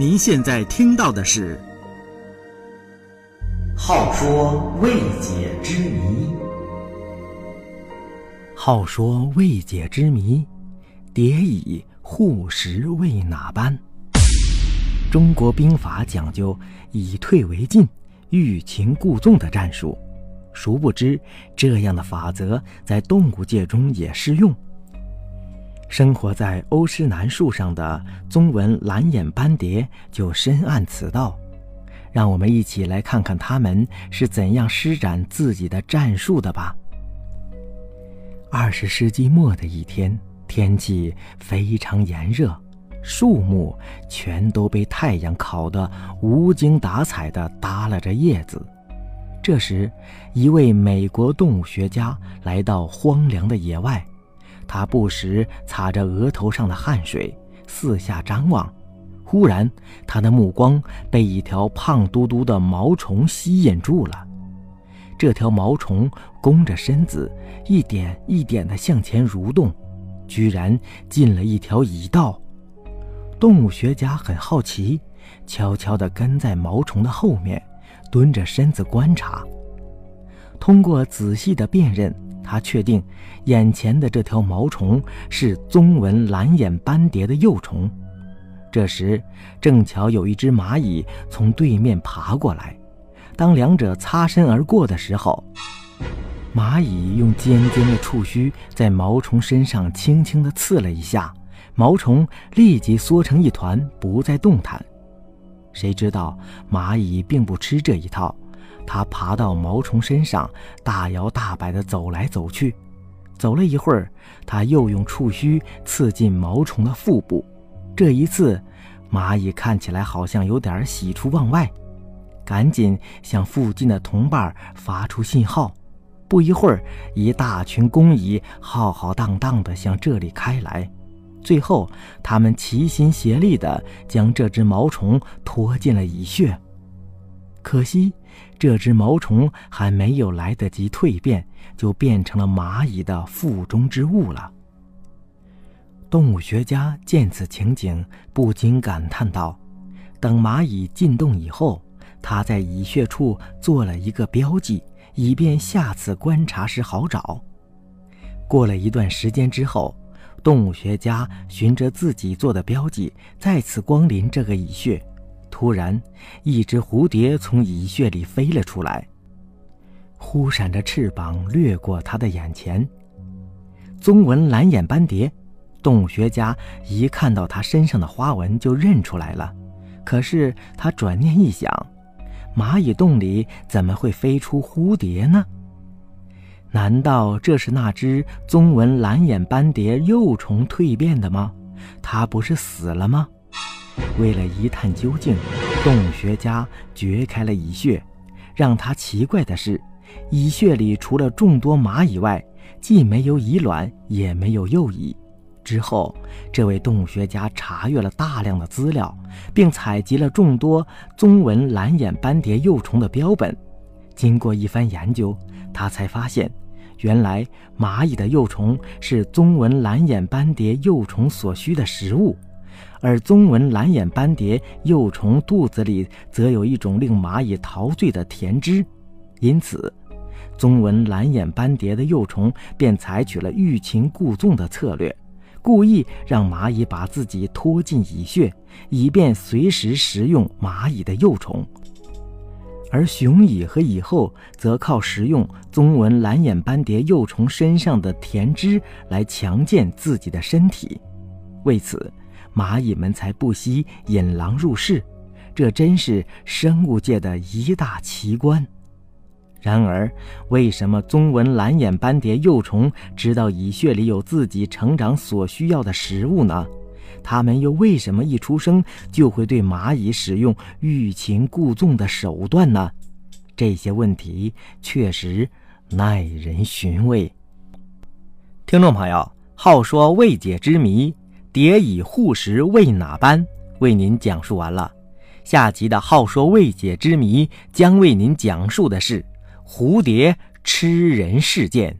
您现在听到的是《好说未解之谜》。好说未解之谜，蝶以护食为哪般？中国兵法讲究以退为进、欲擒故纵的战术，殊不知这样的法则在动物界中也适用。生活在欧诗南树上的棕纹蓝眼斑蝶就深谙此道，让我们一起来看看它们是怎样施展自己的战术的吧。二十世纪末的一天，天气非常炎热，树木全都被太阳烤得无精打采地耷拉着叶子。这时，一位美国动物学家来到荒凉的野外。他不时擦着额头上的汗水，四下张望。忽然，他的目光被一条胖嘟嘟的毛虫吸引住了。这条毛虫弓着身子，一点一点地向前蠕动，居然进了一条蚁道。动物学家很好奇，悄悄地跟在毛虫的后面，蹲着身子观察。通过仔细的辨认。他确定，眼前的这条毛虫是棕纹蓝眼斑蝶的幼虫。这时，正巧有一只蚂蚁从对面爬过来。当两者擦身而过的时候，蚂蚁用尖尖的触须在毛虫身上轻轻地刺了一下，毛虫立即缩成一团，不再动弹。谁知道蚂蚁并不吃这一套。它爬到毛虫身上，大摇大摆地走来走去。走了一会儿，它又用触须刺进毛虫的腹部。这一次，蚂蚁看起来好像有点喜出望外，赶紧向附近的同伴发出信号。不一会儿，一大群工蚁浩浩荡荡地向这里开来。最后，他们齐心协力地将这只毛虫拖进了蚁穴。可惜。这只毛虫还没有来得及蜕变，就变成了蚂蚁的腹中之物了。动物学家见此情景，不禁感叹道：“等蚂蚁进洞以后，它在蚁穴处做了一个标记，以便下次观察时好找。”过了一段时间之后，动物学家循着自己做的标记，再次光临这个蚁穴。突然，一只蝴蝶从蚁穴里飞了出来，忽闪着翅膀掠过他的眼前。棕纹蓝眼斑蝶，动物学家一看到它身上的花纹就认出来了。可是他转念一想，蚂蚁洞里怎么会飞出蝴蝶呢？难道这是那只棕纹蓝眼斑蝶幼虫蜕变的吗？它不是死了吗？为了一探究竟，动物学家掘开了蚁穴。让他奇怪的是，蚁穴里除了众多蚂蚁外，既没有蚁卵，也没有幼蚁。之后，这位动物学家查阅了大量的资料，并采集了众多棕纹蓝眼斑蝶幼虫的标本。经过一番研究，他才发现，原来蚂蚁的幼虫是棕纹蓝眼斑蝶幼虫所需的食物。而棕纹蓝眼斑蝶幼虫肚子里则有一种令蚂蚁陶醉的甜汁，因此，棕纹蓝眼斑蝶的幼虫便采取了欲擒故纵的策略，故意让蚂蚁把自己拖进蚁穴，以便随时食用蚂蚁的幼虫。而雄蚁和蚁后则靠食用棕纹蓝眼斑蝶幼虫身上的甜汁来强健自己的身体，为此。蚂蚁们才不惜引狼入室，这真是生物界的一大奇观。然而，为什么棕纹蓝眼斑蝶幼虫知道蚁穴里有自己成长所需要的食物呢？它们又为什么一出生就会对蚂蚁使用欲擒故纵的手段呢？这些问题确实耐人寻味。听众朋友，好说未解之谜。蝶以护食为哪般？为您讲述完了。下集的好说未解之谜将为您讲述的是蝴蝶吃人事件。